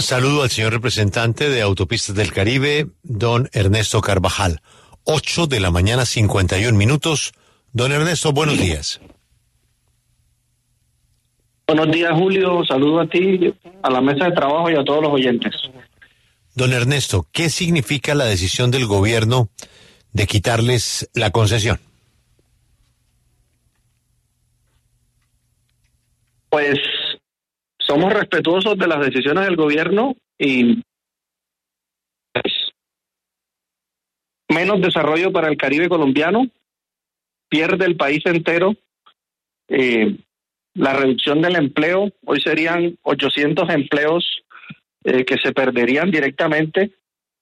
Saludo al señor representante de Autopistas del Caribe, don Ernesto Carvajal. 8 de la mañana, 51 minutos. Don Ernesto, buenos días. Buenos días, Julio. Saludo a ti, a la mesa de trabajo y a todos los oyentes. Don Ernesto, ¿qué significa la decisión del gobierno de quitarles la concesión? Pues somos respetuosos de las decisiones del gobierno y pues, menos desarrollo para el Caribe colombiano, pierde el país entero. Eh, la reducción del empleo, hoy serían 800 empleos eh, que se perderían directamente,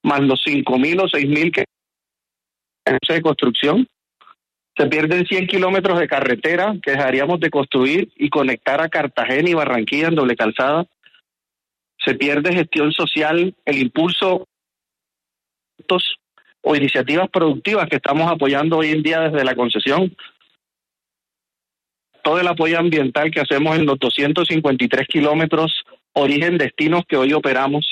más los 5.000 o 6.000 que de construcción. Se pierden 100 kilómetros de carretera que dejaríamos de construir y conectar a Cartagena y Barranquilla en doble calzada. Se pierde gestión social, el impulso o iniciativas productivas que estamos apoyando hoy en día desde la concesión. Todo el apoyo ambiental que hacemos en los 253 kilómetros origen-destinos que hoy operamos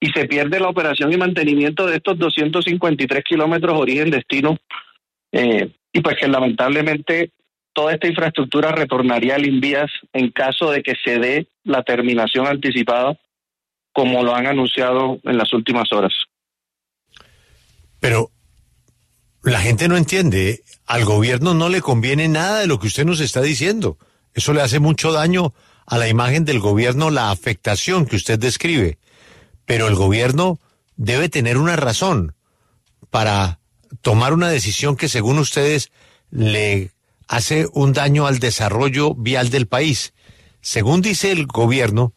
y se pierde la operación y mantenimiento de estos 253 kilómetros origen-destino eh, y pues que lamentablemente toda esta infraestructura retornaría al Invías en caso de que se dé la terminación anticipada como lo han anunciado en las últimas horas. Pero la gente no entiende, al gobierno no le conviene nada de lo que usted nos está diciendo. Eso le hace mucho daño a la imagen del gobierno, la afectación que usted describe. Pero el gobierno debe tener una razón para tomar una decisión que según ustedes le hace un daño al desarrollo vial del país. Según dice el gobierno,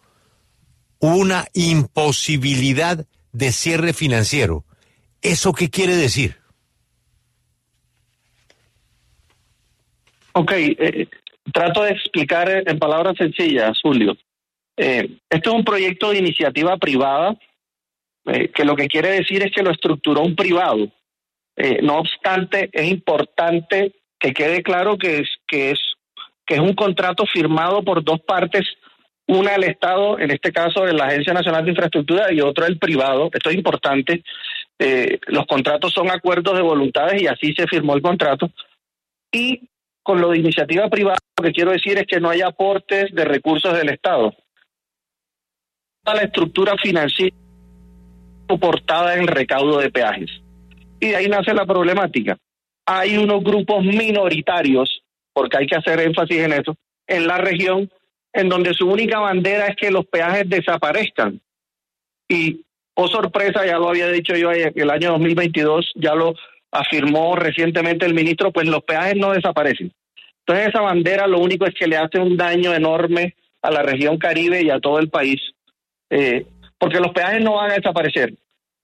una imposibilidad de cierre financiero. ¿Eso qué quiere decir? Ok, eh, trato de explicar en palabras sencillas, Julio. Eh, este es un proyecto de iniciativa privada eh, que lo que quiere decir es que lo estructuró un privado. Eh, no obstante, es importante que quede claro que es, que, es, que es un contrato firmado por dos partes, una el Estado, en este caso la Agencia Nacional de Infraestructura, y otro el privado. Esto es importante. Eh, los contratos son acuerdos de voluntades y así se firmó el contrato. Y con lo de iniciativa privada, lo que quiero decir es que no hay aportes de recursos del Estado. La estructura financiera soportada en recaudo de peajes. Y de ahí nace la problemática. Hay unos grupos minoritarios, porque hay que hacer énfasis en eso, en la región, en donde su única bandera es que los peajes desaparezcan. Y, oh sorpresa, ya lo había dicho yo el año 2022, ya lo afirmó recientemente el ministro, pues los peajes no desaparecen. Entonces esa bandera lo único es que le hace un daño enorme a la región Caribe y a todo el país, eh, porque los peajes no van a desaparecer.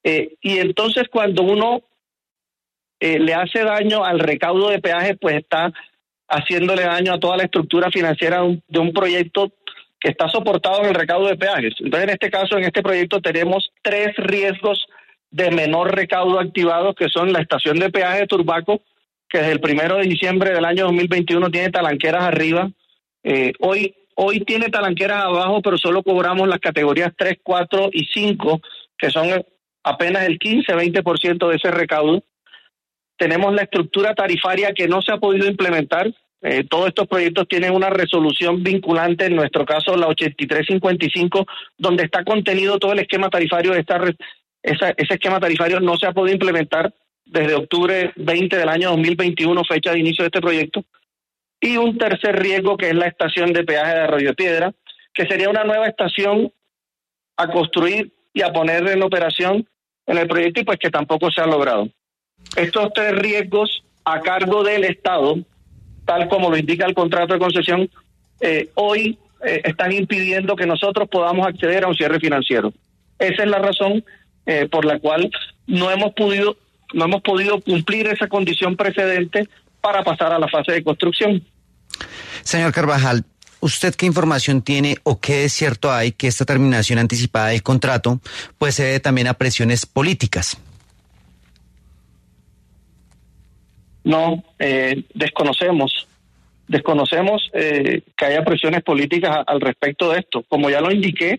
Eh, y entonces cuando uno eh, le hace daño al recaudo de peajes, pues está haciéndole daño a toda la estructura financiera de un, proyecto que está soportado en el recaudo de peajes. Entonces, en este caso, en este proyecto tenemos tres riesgos de menor recaudo activados, que son la estación de peaje de Turbaco, que desde el primero de diciembre del año 2021 tiene talanqueras arriba. Eh, hoy, hoy tiene talanqueras abajo, pero solo cobramos las categorías 3, 4 y 5, que son apenas el 15-20% de ese recaudo. Tenemos la estructura tarifaria que no se ha podido implementar. eh, todos estos proyectos tienen una resolución vinculante, en nuestro caso la 8355, donde está contenido todo el esquema tarifario esta ese esquema tarifario no se ha podido implementar desde octubre 20 del año 2021, fecha de inicio de este proyecto. Y un tercer riesgo que es la estación de peaje de Arroyo Piedra, que sería una nueva estación a construir y a poner en operación en el proyecto y pues que tampoco se ha logrado. Estos tres riesgos a cargo del Estado, tal como lo indica el contrato de concesión, eh, hoy eh, están impidiendo que nosotros podamos acceder a un cierre financiero. Esa es la razón eh, por la cual no hemos podido no hemos podido cumplir esa condición precedente para pasar a la fase de construcción. Señor Carvajal, ¿usted qué información tiene o qué es cierto hay que esta terminación anticipada del contrato pues se debe también a presiones políticas? No, eh, desconocemos. Desconocemos eh, que haya presiones políticas al respecto de esto. Como ya lo indiqué,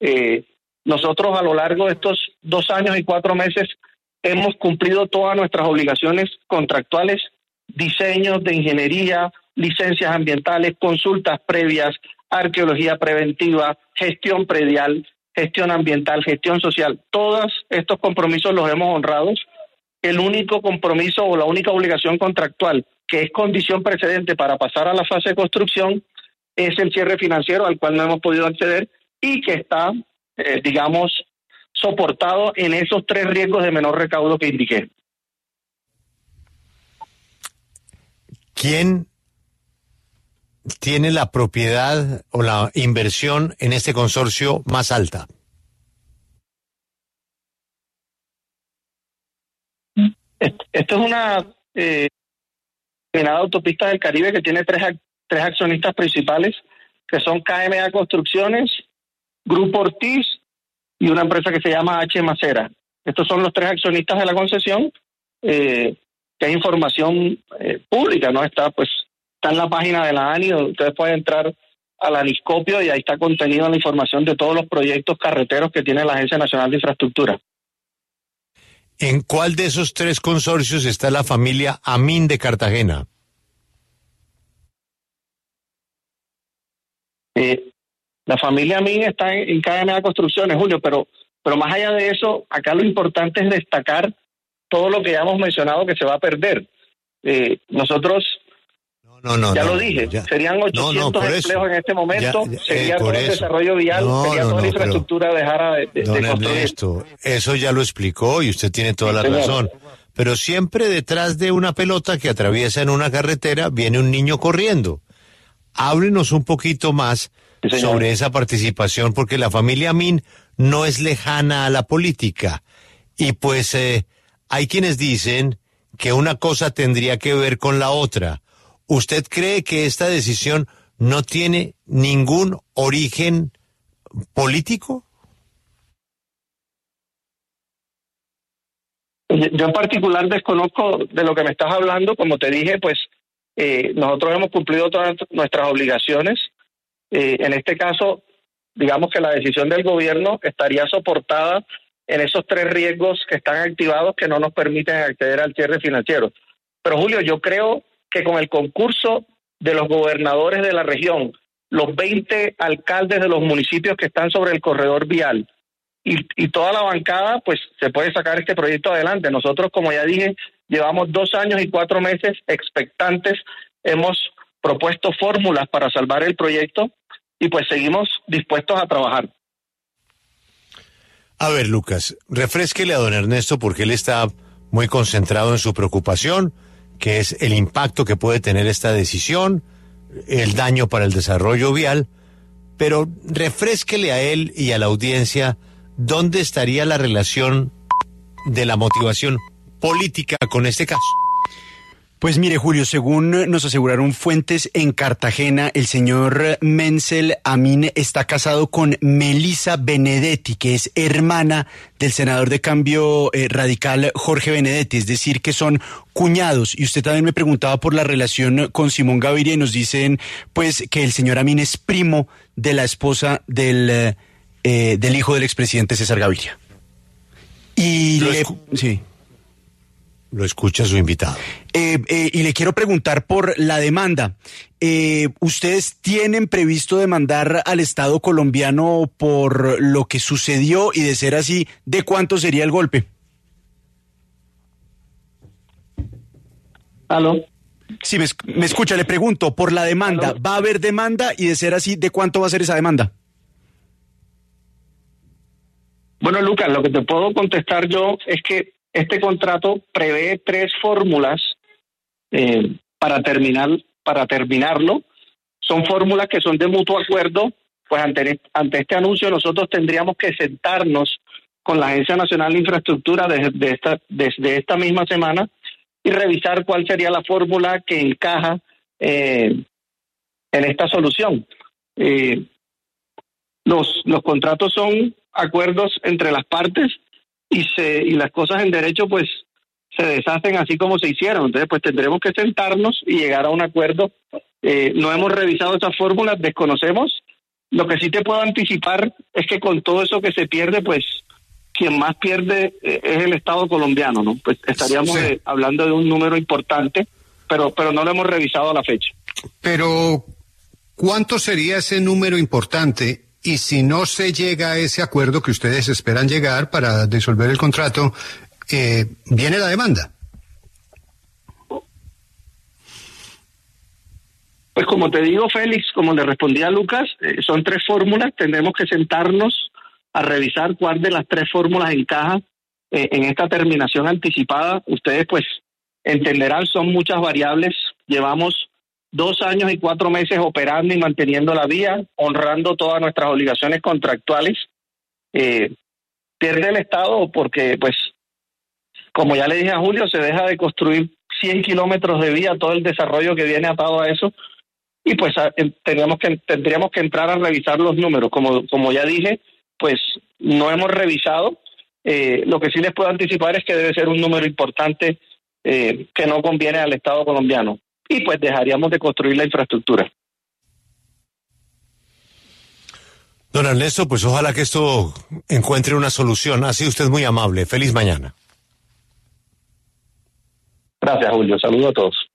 eh, nosotros a lo largo de estos dos años y cuatro meses hemos cumplido todas nuestras obligaciones contractuales, diseños de ingeniería, licencias ambientales, consultas previas, arqueología preventiva, gestión predial, gestión ambiental, gestión social. Todos estos compromisos los hemos honrado el único compromiso o la única obligación contractual que es condición precedente para pasar a la fase de construcción es el cierre financiero al cual no hemos podido acceder y que está, eh, digamos, soportado en esos tres riesgos de menor recaudo que indiqué. ¿Quién tiene la propiedad o la inversión en este consorcio más alta? Esto es una eh, autopista del Caribe que tiene tres, tres accionistas principales, que son KMA Construcciones, Grupo Ortiz y una empresa que se llama H. Macera. Estos son los tres accionistas de la concesión, eh, que hay información eh, pública, ¿no? Está, pues, está en la página de la ANI, ustedes pueden entrar al aniscopio y ahí está contenida la información de todos los proyectos carreteros que tiene la Agencia Nacional de Infraestructura. ¿En cuál de esos tres consorcios está la familia Amin de Cartagena? Eh, la familia Amin está en, de Construcciones, Julio, pero, pero más allá de eso, acá lo importante es destacar todo lo que ya hemos mencionado que se va a perder. Eh, nosotros no, no, ya lo dije, serían 800 empleos en este momento, sería eh, todo el desarrollo vial, sería toda la infraestructura dejara de, de, don eso ya lo explicó y usted tiene toda la razón. Pero siempre detrás de una pelota que atraviesa en una carretera viene un niño corriendo. Háblenos un poquito más sobre esa participación, porque la familia Min no es lejana a la política. Y pues eh, hay quienes dicen que una cosa tendría que ver con la otra ¿Usted cree que esta decisión no tiene ningún origen político? Yo en particular desconozco de lo que me estás hablando. Como te dije, pues eh, nosotros hemos cumplido todas nuestras obligaciones. Eh, en este caso, digamos que la decisión del gobierno estaría soportada en esos tres riesgos que están activados que no nos permiten acceder al cierre financiero. Pero Julio, yo creo que con el concurso de los gobernadores de la región, los 20 alcaldes de los municipios que están sobre el corredor vial y, toda la bancada, pues se puede sacar este proyecto adelante. Nosotros, como ya dije, llevamos dos años y cuatro meses expectantes, hemos propuesto fórmulas para salvar el proyecto y pues seguimos dispuestos a trabajar. A ver, Lucas, refresquele a don Ernesto porque él está muy concentrado en su preocupación que es el impacto que puede tener esta decisión, el daño para el desarrollo vial, pero refresquele a él y a la audiencia dónde estaría la relación de la motivación política con este caso. Pues mire, Julio, según nos aseguraron fuentes en Cartagena, el señor Menzel Amin está casado con Melissa Benedetti, que es hermana del senador de cambio eh, radical Jorge Benedetti, es decir, que son cuñados. Y usted también me preguntaba por la relación con Simón Gaviria y nos dicen, pues, que el señor Amin es primo de la esposa del, eh, del hijo del expresidente César Gaviria. Y sí. Lo escucha su invitado. Eh, eh, y le quiero preguntar por la demanda. Eh, ¿Ustedes tienen previsto demandar al Estado colombiano por lo que sucedió y de ser así, de cuánto sería el golpe? ¿Aló? Sí, me, esc- me escucha, le pregunto, por la demanda, ¿va a haber demanda y de ser así, de cuánto va a ser esa demanda? Bueno, Lucas, lo que te puedo contestar yo es que este contrato prevé tres fórmulas eh, para terminar para terminarlo. Son fórmulas que son de mutuo acuerdo. Pues ante, este anuncio nosotros tendríamos que sentarnos con la Agencia Nacional de Infraestructura desde, de esta, misma semana y revisar cuál sería la fórmula que encaja eh, en esta solución. Eh, los contratos son acuerdos entre las partes y se y las cosas en derecho pues se deshacen así como se hicieron entonces pues tendremos que sentarnos y llegar a un acuerdo Eh, no hemos revisado esas fórmulas desconocemos lo que sí te puedo anticipar es que con todo eso que se pierde pues quien más pierde eh, es el Estado colombiano no pues estaríamos Sí. eh, hablando de un número importante pero pero no lo hemos revisado a la fecha Pero, ¿cuánto sería ese número importante? Y si no se llega a ese acuerdo que ustedes esperan llegar para disolver el contrato, eh, viene la demanda. Pues como te digo, Félix, como le respondí a Lucas, eh, son tres fórmulas, tendremos que sentarnos a revisar cuál de las tres fórmulas encaja eh, en esta terminación anticipada. Ustedes pues entenderán, son muchas variables. Llevamos dos años y cuatro meses operando y manteniendo la vía, honrando todas nuestras obligaciones contractuales. Eh, pierde el Estado porque pues como ya le dije a Julio, se deja de construir 100 kilómetros de vía, todo el desarrollo que viene atado a eso, y pues tendríamos que, tendríamos que entrar a revisar los números. Como, como ya dije, pues no hemos revisado. Eh, lo que sí les puedo anticipar es que debe ser un número importante eh, que no conviene al Estado colombiano. Y pues dejaríamos de construir la infraestructura. Don Ernesto, pues ojalá que esto encuentre una solución. Ha sido usted muy amable. Feliz mañana. Gracias, Julio. Saludos a todos.